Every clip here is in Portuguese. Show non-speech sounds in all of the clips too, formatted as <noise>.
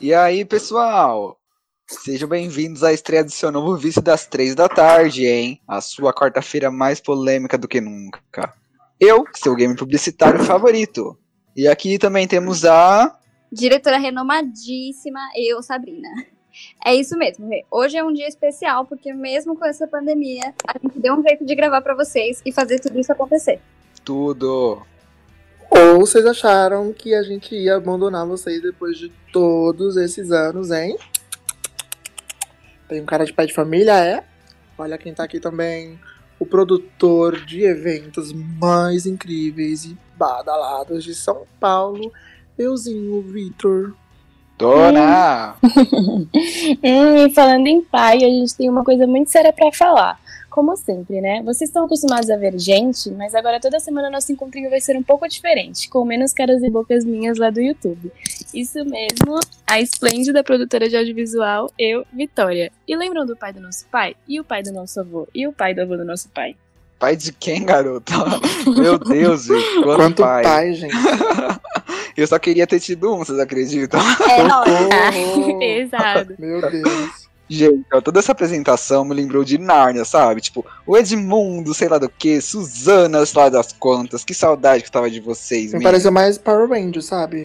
E aí, pessoal? Sejam bem-vindos à estreia do seu novo vice das três da tarde, hein? A sua quarta-feira mais polêmica do que nunca. Eu, seu game publicitário favorito. E aqui também temos a. Diretora renomadíssima, eu, Sabrina. É isso mesmo, Rê. Hoje é um dia especial, porque mesmo com essa pandemia, a gente deu um jeito de gravar para vocês e fazer tudo isso acontecer. Tudo. Ou vocês acharam que a gente ia abandonar vocês depois de todos esses anos, hein? Tem um cara de pai de família, é? Olha quem tá aqui também. O produtor de eventos mais incríveis e badalados de São Paulo, euzinho Vitor. Dona! <laughs> hum, e falando em pai, a gente tem uma coisa muito séria para falar. Como sempre, né? Vocês estão acostumados a ver gente, mas agora toda semana nosso encontrinho vai ser um pouco diferente, com menos caras e bocas minhas lá do YouTube. Isso mesmo, a esplêndida produtora de audiovisual, eu, Vitória. E lembram do pai do nosso pai? E o pai do nosso avô? E o pai do avô do nosso pai? Pai de quem, garota? <laughs> Meu Deus, gente. Quanto, Quanto pai. pai, gente. <laughs> Eu só queria ter tido um, vocês acreditam? É. <laughs> Exato. Meu Deus. Gente, ó, toda essa apresentação me lembrou de Nárnia, sabe? Tipo, o Edmundo, sei lá do que, Suzana, sei lá das contas. Que saudade que tava de vocês, Me pareceu mais Power Ranger, sabe?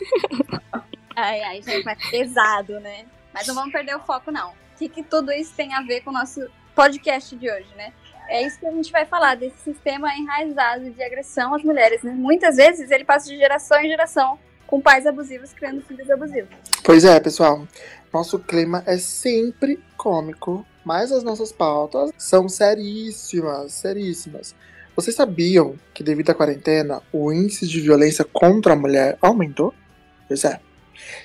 <laughs> ai, ai, gente, mais pesado, né? Mas não vamos perder o foco, não. O que, que tudo isso tem a ver com o nosso podcast de hoje, né? É isso que a gente vai falar, desse sistema enraizado de agressão às mulheres, né? Muitas vezes ele passa de geração em geração com pais abusivos criando filhos abusivos. Pois é, pessoal. Nosso clima é sempre cômico, mas as nossas pautas são seríssimas, seríssimas. Vocês sabiam que devido à quarentena, o índice de violência contra a mulher aumentou? Pois é.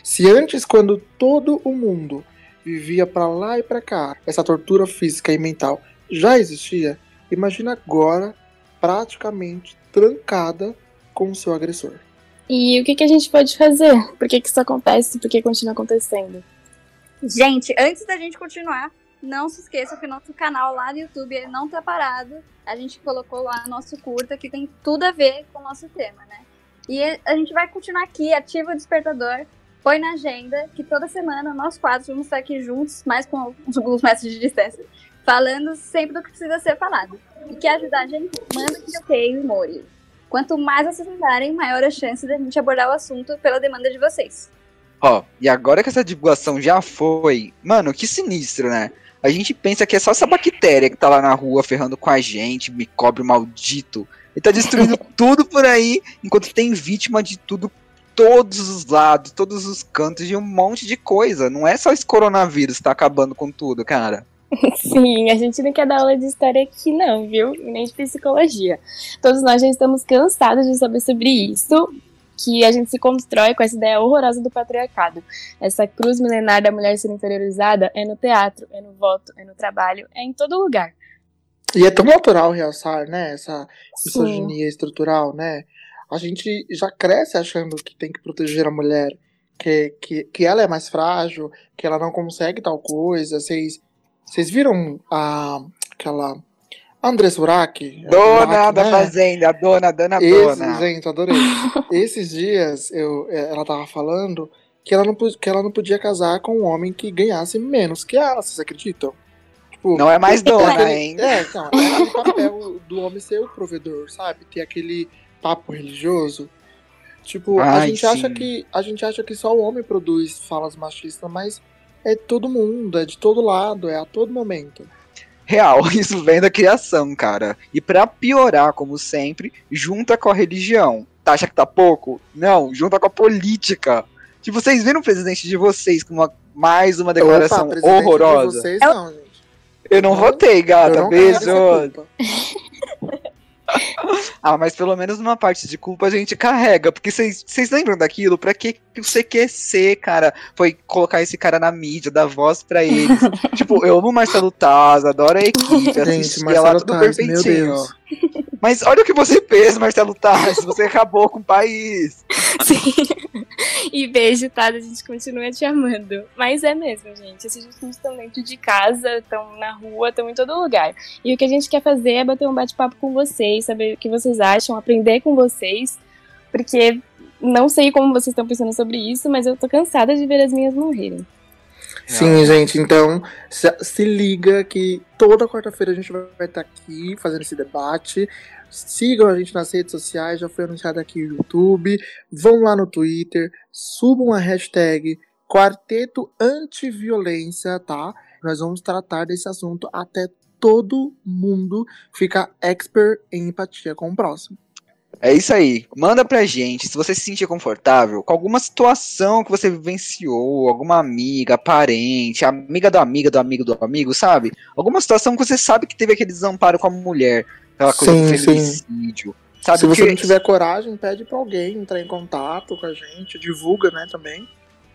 Se antes, quando todo o mundo vivia para lá e para cá, essa tortura física e mental já existia, imagina agora praticamente trancada com o seu agressor. E o que, que a gente pode fazer? Por que, que isso acontece? Por que continua acontecendo? Gente, antes da gente continuar, não se esqueça que nosso canal lá no YouTube ele não tá parado. A gente colocou lá nosso curta que tem tudo a ver com o nosso tema, né? E a gente vai continuar aqui, ativa o despertador, põe na agenda que toda semana nós quatro vamos estar aqui juntos, mais com os metros de distância, falando sempre do que precisa ser falado. E quer ajudar a gente? Manda que eu tenho, Mori. Quanto mais vocês mandarem, maior a chance da gente abordar o assunto pela demanda de vocês. Ó, e agora que essa divulgação já foi, mano, que sinistro, né? A gente pensa que é só essa bactéria que tá lá na rua ferrando com a gente, micróbio maldito. E tá destruindo <laughs> tudo por aí, enquanto tem vítima de tudo, todos os lados, todos os cantos de um monte de coisa. Não é só esse coronavírus que tá acabando com tudo, cara. <laughs> Sim, a gente não quer dar aula de história aqui, não, viu? Nem de psicologia. Todos nós já estamos cansados de saber sobre isso, que a gente se constrói com essa ideia horrorosa do patriarcado. Essa cruz milenar da mulher ser inferiorizada é no teatro, é no voto, é no trabalho, é em todo lugar. E é tão natural realçar, né, essa misoginia Sim. estrutural, né? A gente já cresce achando que tem que proteger a mulher, que, que, que ela é mais frágil, que ela não consegue tal coisa. Vocês, viram a, aquela Andressa Urach. Dona da né? Fazenda, dona, dona, Esse, dona. Gente, adorei. <laughs> Esses dias eu, é, ela tava falando que ela, não, que ela não podia casar com um homem que ganhasse menos que ela, vocês acreditam? Tipo, não é mais <laughs> dona, hein? É, então, é o papel do homem ser o provedor, sabe? Ter aquele papo religioso. Tipo, Ai, a gente sim. acha que a gente acha que só o homem produz falas machistas, mas é todo mundo, é de todo lado, é a todo momento. Real, <laughs> isso vem da criação, cara. E para piorar, como sempre, junta com a religião. Tá acha que tá pouco? Não, junta com a política. Tipo, vocês viram o presidente de vocês com uma, mais uma declaração Opa, horrorosa? De vocês, não, gente. Eu não, votei, gata. Beijo. <laughs> <laughs> ah, mas pelo menos uma parte de culpa a gente carrega. Porque vocês lembram daquilo? Pra que o CQC, cara, foi colocar esse cara na mídia, dar voz pra eles? <laughs> tipo, eu amo o Marcelo Taz, adoro a equipe, gente, ela tudo Taz, perfeitinho. Mas olha o que você fez, Marcelo Taz. Você acabou com o país. <laughs> Sim. E beijo, tá? A gente continua te amando. Mas é mesmo, gente. Esses discursos estão dentro de casa, estão na rua, estão em todo lugar. E o que a gente quer fazer é bater um bate-papo com vocês, saber o que vocês acham, aprender com vocês. Porque não sei como vocês estão pensando sobre isso, mas eu tô cansada de ver as minhas morrerem. Sim, gente, então se, se liga que toda quarta-feira a gente vai estar aqui fazendo esse debate. Sigam a gente nas redes sociais, já foi anunciado aqui no YouTube. Vão lá no Twitter, subam a hashtag Quarteto Antiviolência, tá? Nós vamos tratar desse assunto até todo mundo ficar expert em empatia com o próximo. É isso aí. Manda pra gente se você se sentir confortável com alguma situação que você vivenciou, alguma amiga, parente, amiga da amiga do amigo do amigo, sabe? Alguma situação que você sabe que teve aquele desamparo com a mulher, aquela coisa Sim, do sim. feminicídio. Sabe? Se você não tiver coragem, pede pra alguém entrar em contato com a gente, divulga, né, também.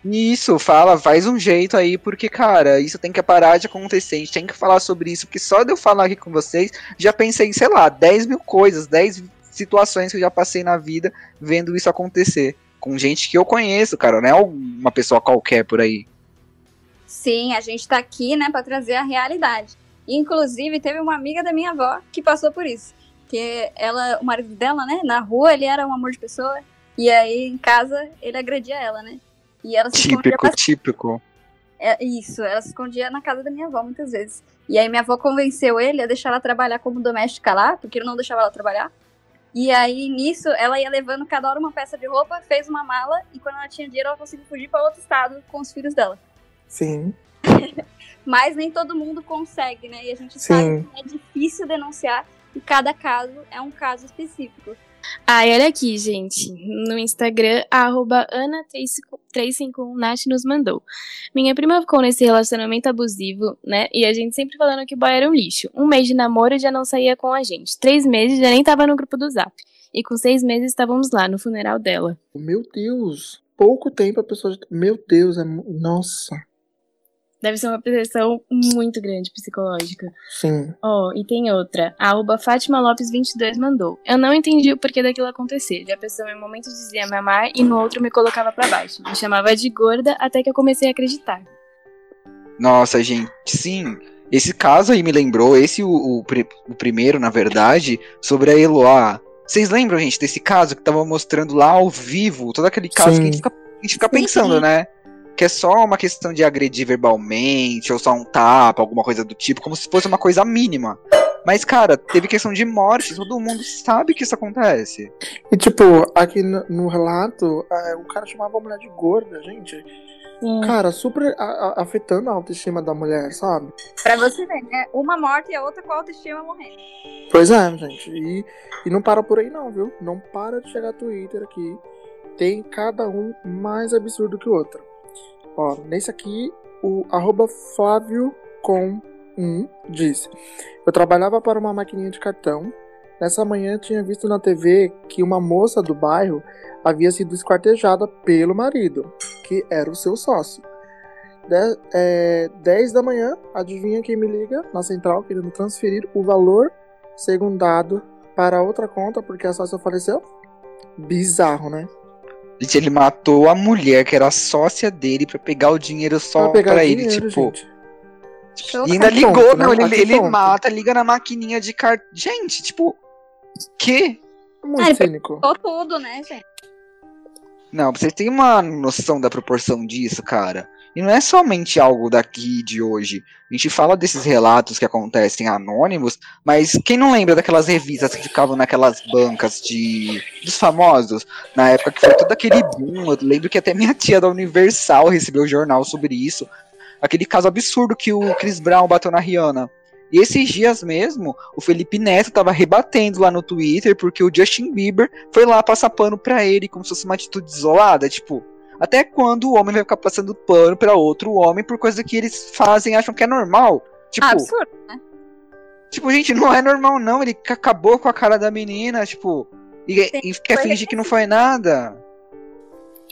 Isso, fala, faz um jeito aí, porque, cara, isso tem que parar de acontecer. A gente tem que falar sobre isso, porque só de eu falar aqui com vocês, já pensei, sei lá, 10 mil coisas, 10 situações que eu já passei na vida vendo isso acontecer. Com gente que eu conheço, cara, não é uma pessoa qualquer por aí. Sim, a gente tá aqui, né, pra trazer a realidade. Inclusive, teve uma amiga da minha avó que passou por isso. Que ela, o marido dela, né, na rua ele era um amor de pessoa. E aí, em casa, ele agredia ela, né? E ela se escondia Típico, bastante. típico. É, isso, ela se escondia na casa da minha avó muitas vezes. E aí minha avó convenceu ele a deixar ela trabalhar como doméstica lá, porque ele não deixava ela trabalhar. E aí nisso ela ia levando cada hora uma peça de roupa, fez uma mala e quando ela tinha dinheiro ela conseguiu fugir para outro estado com os filhos dela. Sim. <laughs> Mas nem todo mundo consegue, né? E a gente Sim. sabe que é difícil denunciar e cada caso é um caso específico. E olha aqui, gente. No Instagram, arroba Ana351Nath nos mandou. Minha prima ficou nesse relacionamento abusivo, né? E a gente sempre falando que o boy era um lixo. Um mês de namoro já não saía com a gente. Três meses já nem tava no grupo do Zap. E com seis meses estávamos lá, no funeral dela. Meu Deus. Pouco tempo a pessoa. Meu Deus, é. Nossa. Deve ser uma pressão muito grande psicológica. Sim. Ó, e tem outra. A arroba Fátima Lopes 22 mandou. Eu não entendi o porquê daquilo acontecer. Já a pessoa em um momento dizia me amar e no outro me colocava pra baixo. Me chamava de gorda até que eu comecei a acreditar. Nossa, gente, sim. Esse caso aí me lembrou, esse o, o, o primeiro, na verdade, sobre a Eloá. Vocês lembram, gente, desse caso que tava mostrando lá ao vivo, todo aquele caso Sim. que a gente fica, a gente fica Sim. pensando, né? Que é só uma questão de agredir verbalmente, ou só um tapa, alguma coisa do tipo, como se fosse uma coisa mínima. Mas, cara, teve questão de morte, todo mundo sabe que isso acontece. E tipo, aqui no, no relato, é, o cara chamava a mulher de gorda, gente. Sim. Cara, super a- a- afetando a autoestima da mulher, sabe? Pra você ver, né? Uma morte e a outra com a autoestima morrendo. Pois é, gente. E, e não para por aí não, viu? Não para de chegar Twitter aqui. Tem cada um mais absurdo que o outro. Ó, nesse aqui, o arroba Flávio com um disse. Eu trabalhava para uma maquininha de cartão. Nessa manhã tinha visto na TV que uma moça do bairro havia sido esquartejada pelo marido, que era o seu sócio. De, é, 10 da manhã, adivinha quem me liga na central querendo transferir o valor segundado para outra conta porque a sócia faleceu? Bizarro, né? Gente, ele matou a mulher que era sócia dele pra pegar o dinheiro só Pra pegar pra ele, dinheiro, tipo. gente. E ainda ligou, ponto, não, né? ele, ele mata, liga na maquininha de cartão. Gente, tipo, que? Muito Ah, ele cínico. Tô tudo, né, gente? Não, vocês têm uma noção da proporção disso, cara. E não é somente algo daqui de hoje. A gente fala desses relatos que acontecem anônimos, mas quem não lembra daquelas revistas que ficavam naquelas bancas de dos famosos, na época que foi todo aquele boom, eu lembro que até minha tia da Universal recebeu o jornal sobre isso. Aquele caso absurdo que o Chris Brown bateu na Rihanna. E esses dias mesmo, o Felipe Neto tava rebatendo lá no Twitter porque o Justin Bieber foi lá passar pano pra ele como se fosse uma atitude isolada, tipo, até quando o homem vai ficar passando pano pra outro homem por coisa que eles fazem acham que é normal? Tipo, Ah, absurdo, né? tipo, gente, não é normal não, ele acabou com a cara da menina, tipo, e, e quer fingir que não foi nada.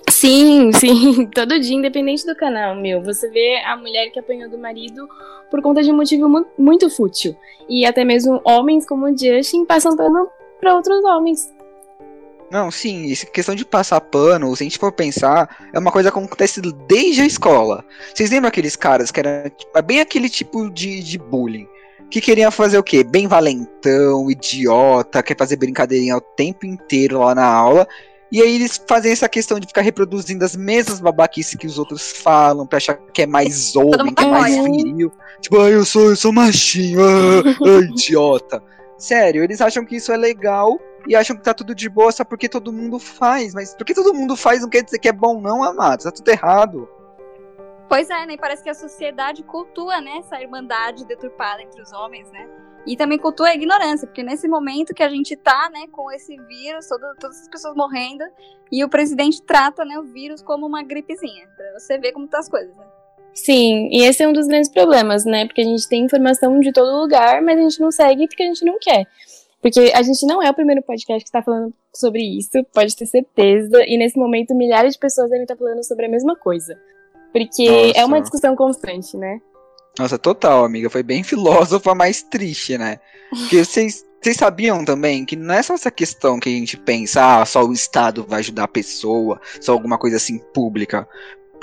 Sim, <laughs> sim, todo dia, independente do canal, meu. Você vê a mulher que apanhou do marido por conta de um motivo mu- muito fútil. E até mesmo homens como o Justin passam pano pra outros homens. Não, sim, essa questão de passar pano, se a gente for pensar, é uma coisa que acontece desde a escola. Vocês lembram aqueles caras que era tipo, é bem aquele tipo de, de bullying? Que queriam fazer o quê? Bem valentão, idiota, quer fazer brincadeirinha o tempo inteiro lá na aula. E aí eles fazem essa questão de ficar reproduzindo as mesmas babaquices que os outros falam, pra achar que é mais homem, que é mais viril. Tipo, ah, eu sou, eu sou machinho, ah, ah, idiota. Sério, eles acham que isso é legal e acham que tá tudo de boa só porque todo mundo faz. Mas porque todo mundo faz não quer dizer que é bom, não, amado. Tá tudo errado. Pois é, né? Parece que a sociedade cultua, né, essa irmandade deturpada entre os homens, né? E também cultua a ignorância, porque nesse momento que a gente tá, né, com esse vírus, todo, todas as pessoas morrendo, e o presidente trata, né, o vírus como uma gripezinha, pra você ver como tá as coisas, né? Sim, e esse é um dos grandes problemas, né? Porque a gente tem informação de todo lugar, mas a gente não segue porque a gente não quer. Porque a gente não é o primeiro podcast que está falando sobre isso, pode ter certeza. E nesse momento, milhares de pessoas devem estar falando sobre a mesma coisa. Porque Nossa. é uma discussão constante, né? Nossa, total, amiga. Foi bem <laughs> filósofa, mais triste, né? Porque vocês, vocês sabiam também que não é só essa questão que a gente pensa, ah, só o Estado vai ajudar a pessoa, só alguma coisa assim pública.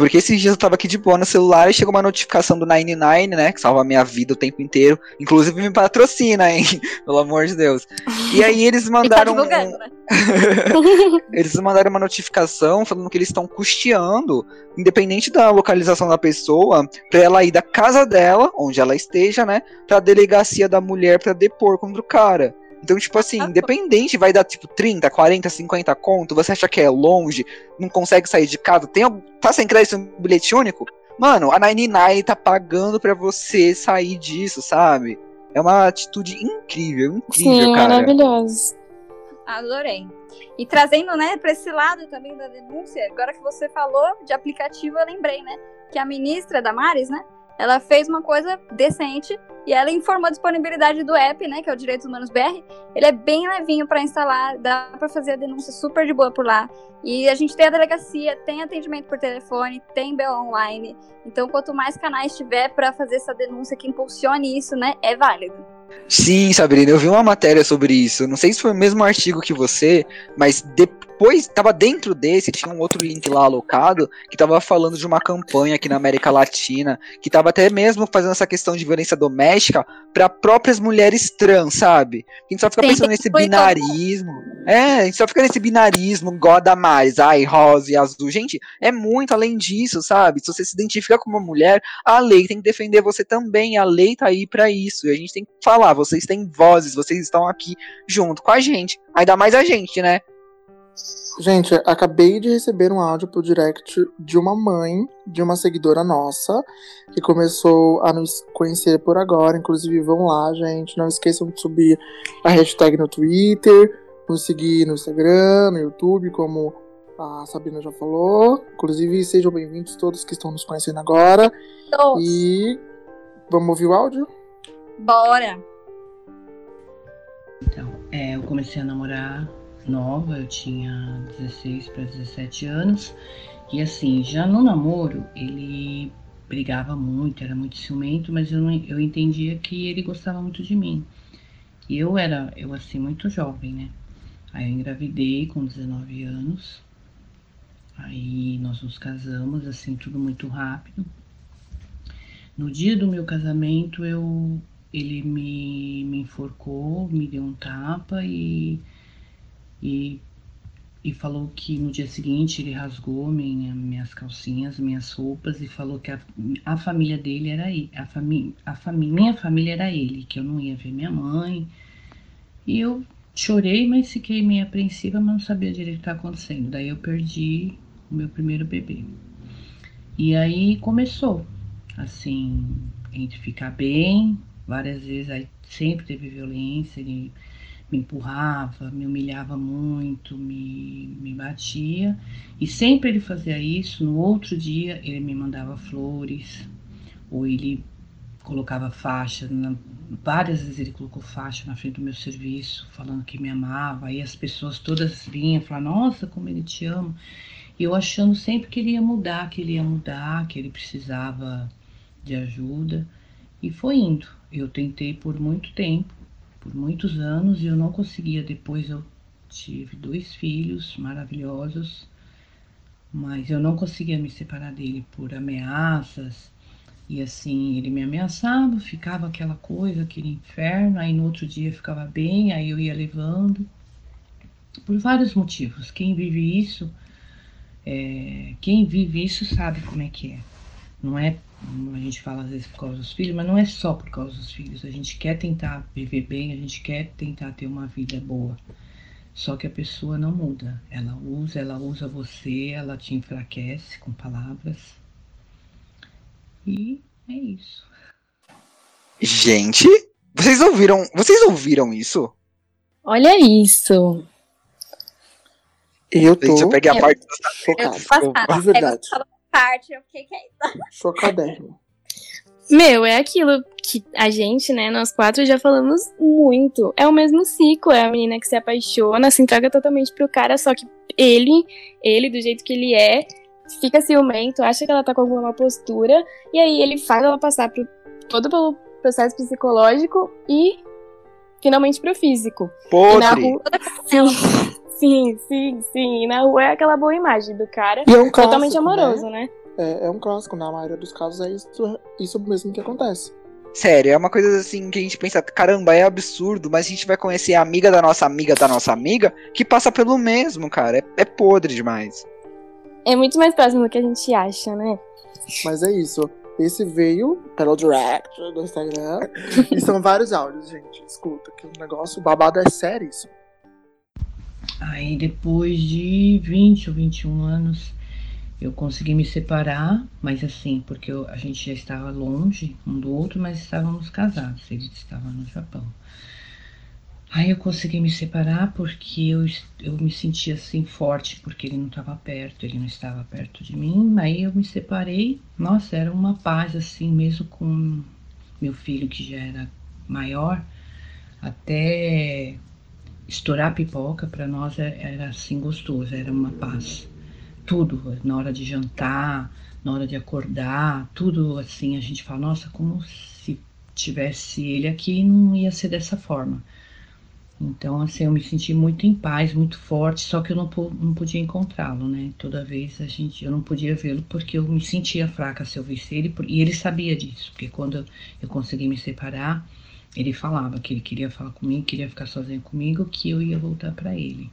Porque esses dias eu tava aqui de boa no celular e chegou uma notificação do 99, né? Que salva a minha vida o tempo inteiro. Inclusive me patrocina, hein? <laughs> Pelo amor de Deus. E aí eles <laughs> tá mandaram. tá né? <laughs> eles mandaram uma notificação falando que eles estão custeando, independente da localização da pessoa, pra ela ir da casa dela, onde ela esteja, né? Pra delegacia da mulher pra depor contra o cara. Então, tipo assim, independente, vai dar tipo 30, 40, 50 conto, você acha que é longe, não consegue sair de casa, tem, tá sem crédito no bilhete único? Mano, a 99 tá pagando pra você sair disso, sabe? É uma atitude incrível, incrível, Sim, cara. maravilhoso. Adorei. E trazendo, né, pra esse lado também da denúncia, agora que você falou de aplicativo, eu lembrei, né, que a ministra Damares, né, ela fez uma coisa decente e ela informou a disponibilidade do app, né, que é o Direitos Humanos BR. Ele é bem levinho para instalar, dá para fazer a denúncia super de boa por lá. E a gente tem a delegacia, tem atendimento por telefone, tem BO online. Então, quanto mais canais tiver para fazer essa denúncia que impulsione isso, né, é válido. Sim, Sabrina, eu vi uma matéria sobre isso. Não sei se foi o mesmo artigo que você, mas depois, estava dentro desse, tinha um outro link lá alocado, que estava falando de uma campanha aqui na América Latina, que estava até mesmo fazendo essa questão de violência doméstica para próprias mulheres trans, sabe? A gente só fica Sim, pensando nesse binarismo. É, a gente só fica nesse binarismo, goda mais, ai, rosa e azul. Gente, é muito além disso, sabe? Se você se identifica como uma mulher, a lei tem que defender você também. A lei tá aí para isso. E a gente tem que falar, vocês têm vozes, vocês estão aqui junto com a gente. Ainda mais a gente, né? Gente, acabei de receber um áudio pro direct de uma mãe de uma seguidora nossa que começou a nos conhecer por agora. Inclusive, vão lá, gente. Não esqueçam de subir a hashtag no Twitter, nos seguir no Instagram, no YouTube, como a Sabrina já falou. Inclusive, sejam bem-vindos todos que estão nos conhecendo agora. Todos. E vamos ouvir o áudio? Bora! Então, é, eu comecei a namorar nova, eu tinha 16 para 17 anos. E assim, já no namoro, ele brigava muito, era muito ciumento, mas eu, não, eu entendia que ele gostava muito de mim. E eu era, eu assim, muito jovem, né? Aí eu engravidei com 19 anos. Aí nós nos casamos, assim, tudo muito rápido. No dia do meu casamento, eu ele me, me enforcou, me deu um tapa e, e, e falou que no dia seguinte ele rasgou minha, minhas calcinhas, minhas roupas e falou que a, a família dele era ele, a, fami, a fami, minha família era ele, que eu não ia ver minha mãe. E eu chorei, mas fiquei meio apreensiva, mas não sabia direito o que estava acontecendo. Daí eu perdi o meu primeiro bebê. E aí começou, assim, entre ficar bem, Várias vezes aí sempre teve violência, ele me empurrava, me humilhava muito, me, me batia. E sempre ele fazia isso. No outro dia ele me mandava flores, ou ele colocava faixa. Na, várias vezes ele colocou faixa na frente do meu serviço, falando que me amava. Aí as pessoas todas vinham falar: Nossa, como ele te ama. E eu achando sempre que ele ia mudar, que ele ia mudar, que ele precisava de ajuda. E foi indo. Eu tentei por muito tempo, por muitos anos, e eu não conseguia. Depois eu tive dois filhos maravilhosos, mas eu não conseguia me separar dele por ameaças. E assim, ele me ameaçava, ficava aquela coisa, aquele inferno, aí no outro dia ficava bem, aí eu ia levando. por vários motivos. Quem vive isso, é, quem vive isso sabe como é que é. Não é, a gente fala às vezes por causa dos filhos, mas não é só por causa dos filhos. A gente quer tentar viver bem, a gente quer tentar ter uma vida boa. Só que a pessoa não muda. Ela usa, ela usa você, ela te enfraquece com palavras. E é isso. Gente, vocês ouviram? Vocês ouviram isso? Olha isso. Eu tô Gente, eu peguei a Eu- parte. Passada. De verdade. É, parte, eu fiquei que é isso? Chocadérrimo. Meu, é aquilo que a gente, né, nós quatro já falamos muito. É o mesmo ciclo, é a menina que se apaixona, se entrega totalmente pro cara, só que ele, ele do jeito que ele é, fica ciumento, acha que ela tá com alguma postura, e aí ele faz ela passar por todo pelo processo psicológico e finalmente pro físico. E na Podre. rua, sim, sim, sim, sim. E na rua é aquela boa imagem do cara, E é um clássico, totalmente né? amoroso, né? É, é um clássico, na maioria dos casos é isso, isso mesmo que acontece. Sério, é uma coisa assim que a gente pensa, caramba, é absurdo, mas a gente vai conhecer a amiga da nossa amiga da nossa amiga que passa pelo mesmo, cara. É, é podre demais. É muito mais próximo do que a gente acha, né? Mas é isso. Esse veio pelo direct do Instagram. e são vários áudios, gente. Escuta, que o negócio o babado é sério isso. Aí depois de 20 ou 21 anos, eu consegui me separar, mas assim, porque eu- a gente já estava longe um do outro, mas estávamos casados, ele estava no Japão. Aí eu consegui me separar porque eu, eu me sentia assim forte, porque ele não estava perto, ele não estava perto de mim. Aí eu me separei, nossa, era uma paz assim, mesmo com meu filho que já era maior, até estourar pipoca para nós é- era assim gostoso, era uma paz. Tudo, na hora de jantar, na hora de acordar, tudo assim, a gente fala, nossa, como se tivesse ele aqui não ia ser dessa forma. Então, assim, eu me senti muito em paz, muito forte, só que eu não, não podia encontrá-lo, né? Toda vez a gente, eu não podia vê-lo porque eu me sentia fraca se eu visse ele, e ele sabia disso, porque quando eu consegui me separar, ele falava que ele queria falar comigo, queria ficar sozinho comigo, que eu ia voltar para ele.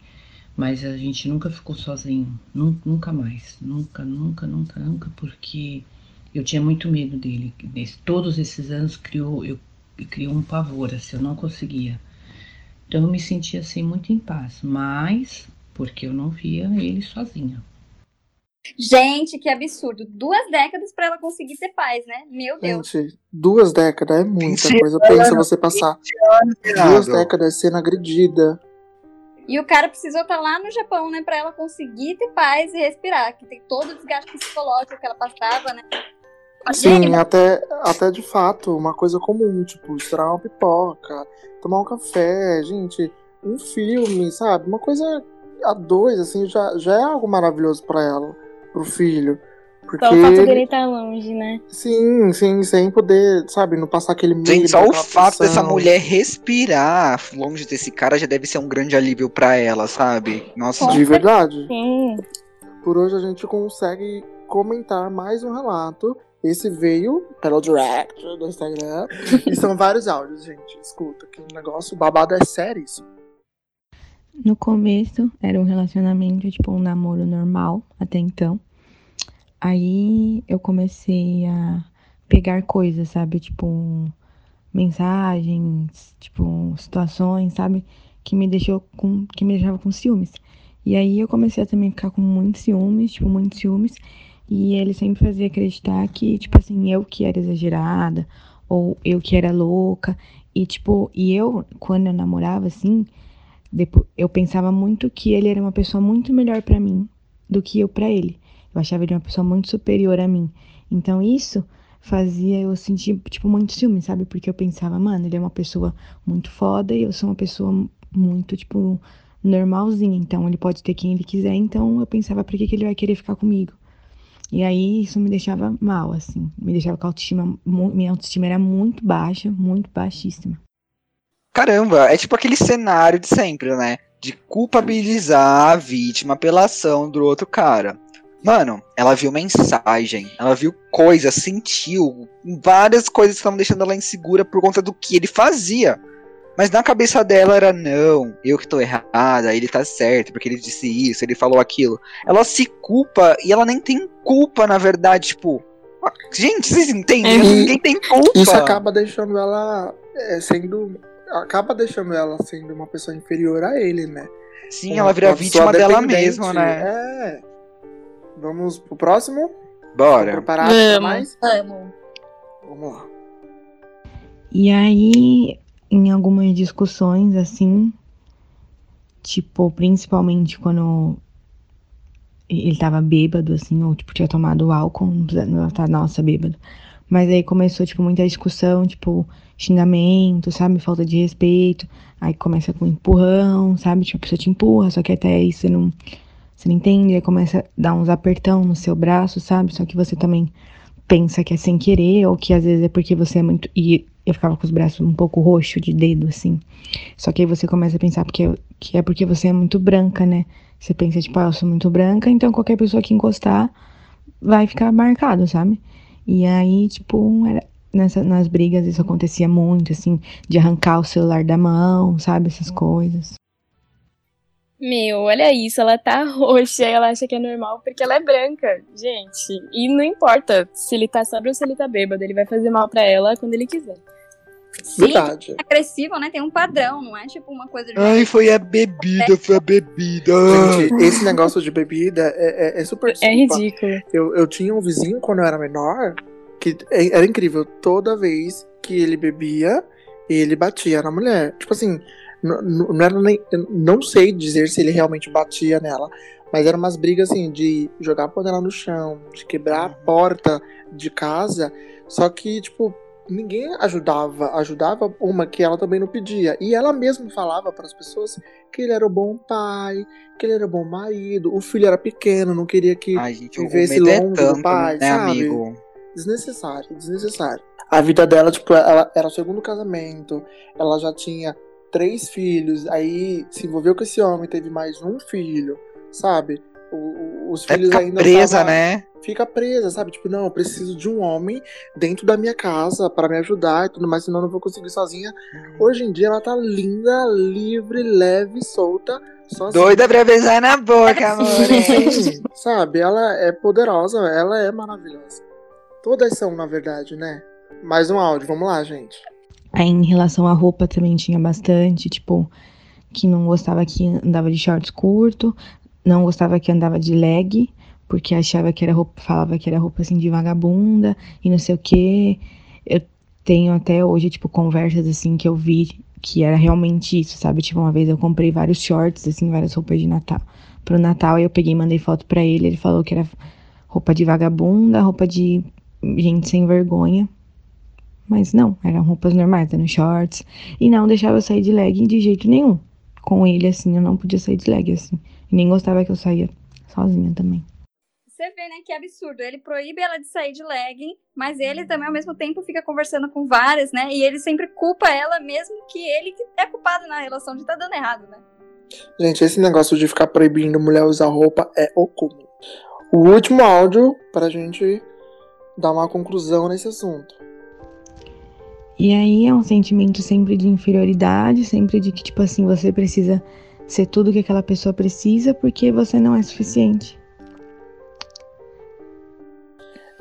Mas a gente nunca ficou sozinho, nun- nunca mais, nunca, nunca, nunca, nunca, porque eu tinha muito medo dele. Todos esses anos criou, eu criou um pavor, assim, eu não conseguia. Então eu me sentia assim muito em paz, mas porque eu não via ele sozinha. Gente, que absurdo. Duas décadas pra ela conseguir ter paz, né? Meu Deus. Gente, duas décadas é muita coisa. Pensa você passar duas décadas sendo agredida. E o cara precisou estar lá no Japão, né? Pra ela conseguir ter paz e respirar. Que tem todo o desgaste psicológico que ela passava, né? Sim, Gente, até, até de fato, uma coisa comum, tipo, estourar uma pipoca, tomar um café, gente, um filme, sabe? Uma coisa a dois, assim, já, já é algo maravilhoso pra ela, pro filho. Porque Só o fato ele- dele estar longe, né? Sim, sim, sem poder, sabe, não passar aquele medo. Gente, só o fato dessa mulher respirar longe desse cara já deve ser um grande alívio pra ela, sabe? Nossa. Com De verdade. Sim. Por hoje a gente consegue comentar mais um relato. Esse veio pelo direct do Instagram. e são vários áudios, gente. Escuta, que o negócio babado é sério isso. No começo era um relacionamento, tipo um namoro normal até então. Aí eu comecei a pegar coisas, sabe? Tipo mensagens, tipo situações, sabe? Que me deixou com que me deixava com ciúmes. E aí eu comecei a também ficar com muitos ciúmes, tipo muitos ciúmes. E ele sempre fazia acreditar que, tipo assim, eu que era exagerada ou eu que era louca. E tipo, e eu quando eu namorava assim, depois, eu pensava muito que ele era uma pessoa muito melhor pra mim do que eu pra ele. Eu achava ele uma pessoa muito superior a mim. Então isso fazia eu sentir, tipo, muito ciúme, sabe? Porque eu pensava, mano, ele é uma pessoa muito foda e eu sou uma pessoa muito, tipo, normalzinha. Então ele pode ter quem ele quiser. Então eu pensava, por que, que ele vai querer ficar comigo? E aí isso me deixava mal, assim. Me deixava com a autoestima. Minha autoestima era muito baixa, muito baixíssima. Caramba, é tipo aquele cenário de sempre, né? De culpabilizar a vítima pela ação do outro cara. Mano, ela viu mensagem, ela viu coisas, sentiu várias coisas que estavam deixando ela insegura por conta do que ele fazia. Mas na cabeça dela era, não, eu que tô errada, ele tá certo, porque ele disse isso, ele falou aquilo. Ela se culpa e ela nem tem culpa, na verdade, tipo. Gente, vocês entendem? E- Ninguém tem culpa. Isso acaba deixando ela é, sendo. Acaba deixando ela sendo uma pessoa inferior a ele, né? Sim, Uma- ela vira vítima dela mesma, né? É. Vamos pro próximo? Bora. Preparado pra Vamos. mais? Amo. Vamos lá. E aí, em algumas discussões, assim, tipo, principalmente quando ele tava bêbado, assim, ou, tipo, tinha tomado álcool, não tá, nossa, bêbado. Mas aí começou, tipo, muita discussão, tipo, xingamento, sabe? Falta de respeito. Aí começa com empurrão, sabe? Tipo, a pessoa te empurra, só que até aí você não, você não entende. Aí começa a dar uns apertão no seu braço, sabe? Só que você também pensa que é sem querer, ou que às vezes é porque você é muito. E eu ficava com os braços um pouco roxo de dedo, assim. Só que aí você começa a pensar porque, que é porque você é muito branca, né? Você pensa, tipo, ah, eu sou muito branca, então qualquer pessoa que encostar vai ficar marcado, sabe? E aí, tipo, era, nessa, nas brigas isso acontecia muito, assim, de arrancar o celular da mão, sabe? Essas coisas. Meu, olha isso, ela tá roxa e ela acha que é normal porque ela é branca, gente. E não importa se ele tá sóbrio ou se ele tá bêbado, ele vai fazer mal pra ela quando ele quiser. Sim, Verdade. agressivo, né? Tem um padrão, não é tipo uma coisa de. Ai, foi a bebida, foi a bebida. Gente, esse negócio de bebida é, é, é super É ridículo. Eu, eu tinha um vizinho quando eu era menor que é- era incrível. Toda vez que ele bebia, ele batia na mulher. Tipo assim, não era nem. Não sei dizer se ele realmente batia nela. Mas eram umas brigas assim de jogar a panela no chão, de quebrar a porta de casa. Só que, tipo, ninguém ajudava. Ajudava uma que ela também não pedia. E ela mesma falava para as pessoas que ele era um bom pai, que ele era um bom marido. O filho era pequeno, não queria que Ai, gente, o viver esse medo é longe do tanto, pai, né, sabe? amigo? desnecessário, desnecessário. A vida dela, tipo, ela era o segundo casamento, ela já tinha três filhos, aí se envolveu com esse homem, teve mais um filho, sabe? O- o- os É filhos ficar ainda presa, tava- né? Fica presa, sabe? Tipo, não, eu preciso de um homem dentro da minha casa pra me ajudar e tudo mais, senão eu não vou conseguir sozinha. Hoje em dia ela tá linda, livre, leve, solta, sozinha. Doida pra beijar na boca, amor. Sim, <laughs> sabe? Ela é poderosa, ela é maravilhosa. Todas são, na verdade, né? Mais um áudio, vamos lá, gente. Aí em relação à roupa também tinha bastante, tipo, que não gostava que andava de shorts curto, não gostava que andava de leg, porque achava que era roupa, falava que era roupa assim de vagabunda e não sei o quê. Eu tenho até hoje, tipo, conversas assim que eu vi que era realmente isso, sabe? Tipo, uma vez eu comprei vários shorts, assim, várias roupas de Natal. Pro Natal, aí eu peguei e mandei foto pra ele, ele falou que era roupa de vagabunda, roupa de gente sem vergonha. Mas não, eram roupas normais, eram shorts. E não deixava eu sair de leg de jeito nenhum. Com ele, assim, eu não podia sair de leg, assim. E nem gostava que eu saía sozinha também. Você vê, né, que absurdo. Ele proíbe ela de sair de legging, mas ele também, ao mesmo tempo, fica conversando com várias, né? E ele sempre culpa ela, mesmo que ele que é culpado na relação de tá dando errado, né? Gente, esse negócio de ficar proibindo mulher usar roupa é o cúmulo. O último áudio pra gente dar uma conclusão nesse assunto. E aí é um sentimento sempre de inferioridade, sempre de que, tipo assim, você precisa ser tudo que aquela pessoa precisa porque você não é suficiente.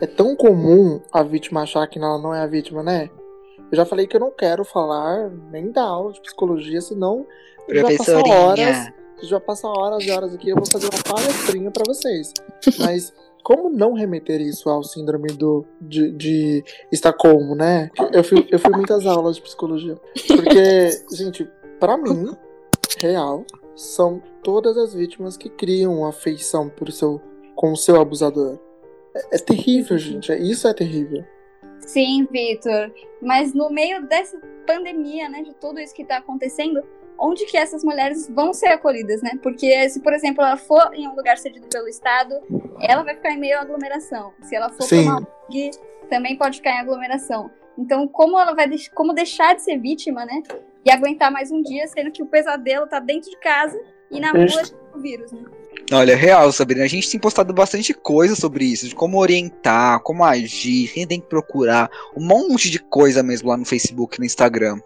É tão comum a vítima achar que ela não é a vítima, né? Eu já falei que eu não quero falar nem dar aula de psicologia, senão eu já passar horas, já passar horas e horas aqui, eu vou fazer uma palestrinha pra vocês. <laughs> Mas como não remeter isso ao síndrome do, de, de Estocolmo, né? Eu fui, eu fui muitas aulas de psicologia. Porque, <laughs> gente, pra mim, real, são todas as vítimas que criam afeição por seu, com o seu abusador. É, é terrível, gente. é- Isso é terrível. Sim, Vitor. Mas no meio dessa pandemia, né, de tudo isso que tá acontecendo, onde que essas mulheres vão ser acolhidas, né? Porque se, por exemplo, ela for em um lugar cedido pelo Estado, ela vai ficar em meio à aglomeração. Se ela for Sim. para uma ONG, também pode ficar em aglomeração. Então, como ela vai como deixar de ser vítima, né? E aguentar mais um dia, sendo que o pesadelo tá dentro de casa e na rua o vírus, né? Olha, real, Sabrina, a gente tem postado bastante coisa sobre isso, de como orientar, como agir, quem tem que procurar, um monte de coisa mesmo lá no Facebook e no Instagram.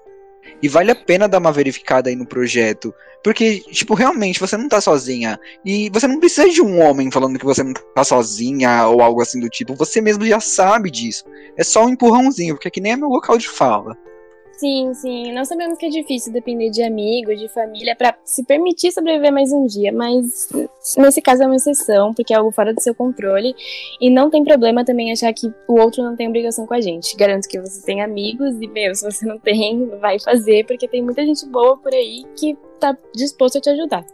E vale a pena dar uma verificada aí no projeto. Porque, tipo, realmente você não tá sozinha. E você não precisa de um homem falando que você não tá sozinha ou algo assim do tipo. Você mesmo já sabe disso. É só um empurrãozinho, porque aqui nem é meu local de fala. Sim, sim. Nós sabemos que é difícil depender de amigos, de família, para se permitir sobreviver mais um dia, mas nesse caso é uma exceção, porque é algo fora do seu controle. E não tem problema também achar que o outro não tem obrigação com a gente. Garanto que você tem amigos e, meu, se você não tem, vai fazer, porque tem muita gente boa por aí que tá disposto a te ajudar.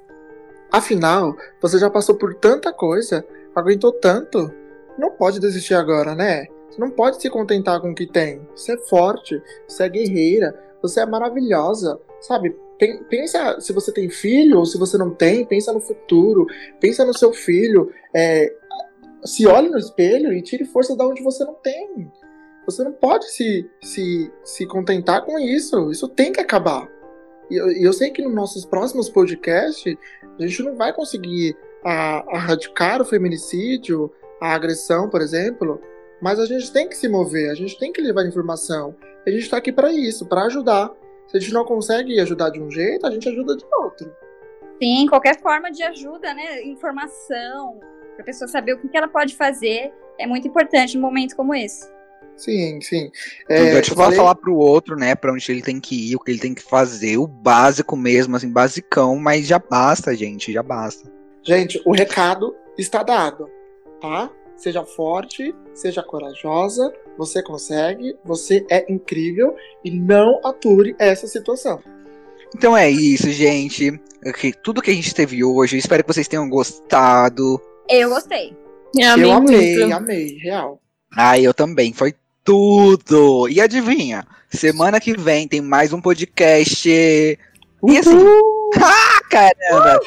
Afinal, você já passou por tanta coisa, aguentou tanto. Não pode desistir agora, né? Você não pode se contentar com o que tem. Você é forte, você é guerreira, você é maravilhosa, sabe? Pensa se você tem filho ou se você não tem, pensa no futuro, pensa no seu filho, é, se olhe no espelho e tire força da onde você não tem. Você não pode se, se, se contentar com isso. Isso tem que acabar. E eu, eu sei que nos nossos próximos podcasts a gente não vai conseguir erradicar o feminicídio, a agressão, por exemplo, mas a gente tem que se mover, a gente tem que levar informação. A gente está aqui para isso, para ajudar. Se a gente não consegue ajudar de um jeito, a gente ajuda de outro. Sim, qualquer forma de ajuda, né? Informação, para a pessoa saber o que ela pode fazer, é muito importante num momento como esse. Sim, sim. É, então, tipo, falei... falar pro outro, né, pra onde ele tem que ir, o que ele tem que fazer, o básico mesmo, assim, basicão, mas já basta, gente, já basta. Gente, o recado está dado, tá? Seja forte, seja corajosa, você consegue, você é incrível e não ature essa situação. Então é isso, gente. Tudo que a gente teve hoje, espero que vocês tenham gostado. Eu gostei. Eu amei, eu amei, muito. amei, real. Ah, eu também. Foi tudo. E adivinha? Semana que vem tem mais um podcast. Uhul. E assim, <laughs> caramba!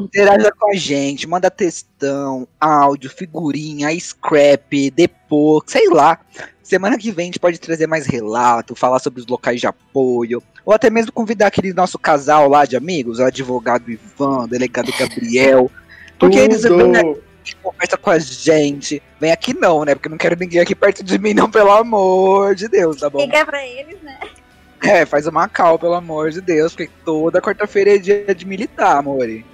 Interaja com a gente, manda textão, áudio, figurinha, scrap, depô, sei lá. Semana que vem a gente pode trazer mais relato, falar sobre os locais de apoio, ou até mesmo convidar aquele nosso casal lá de amigos, o advogado Ivan, o delegado Gabriel, porque Tudo. eles vêm aqui, conversa com a gente. Vem aqui não, né? Porque eu não quero ninguém aqui perto de mim, não, pelo amor de Deus, tá bom? Liga pra eles, né? É, faz uma cal, pelo amor de Deus, porque toda quarta-feira é dia de militar, amore.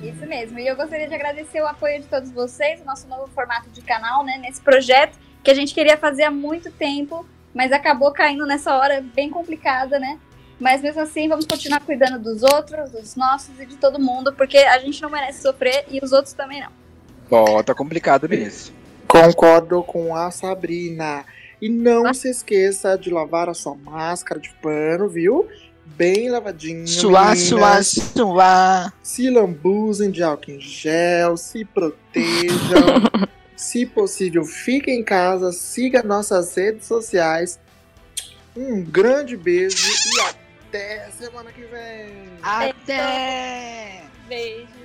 Isso mesmo. E eu gostaria de agradecer o apoio de todos vocês, o nosso novo formato de canal, né? Nesse projeto que a gente queria fazer há muito tempo, mas acabou caindo nessa hora bem complicada, né? Mas mesmo assim, vamos continuar cuidando dos outros, dos nossos e de todo mundo, porque a gente não merece sofrer e os outros também não. Bom, tá complicado nisso. Concordo com a Sabrina. E não se esqueça de lavar a sua máscara de pano, viu? Bem lavadinho. Suá, suá, suá. Se lambuzem de álcool em gel, se protejam. <laughs> se possível, fiquem em casa, siga nossas redes sociais. Um grande beijo e até semana que vem. Até! Beijo.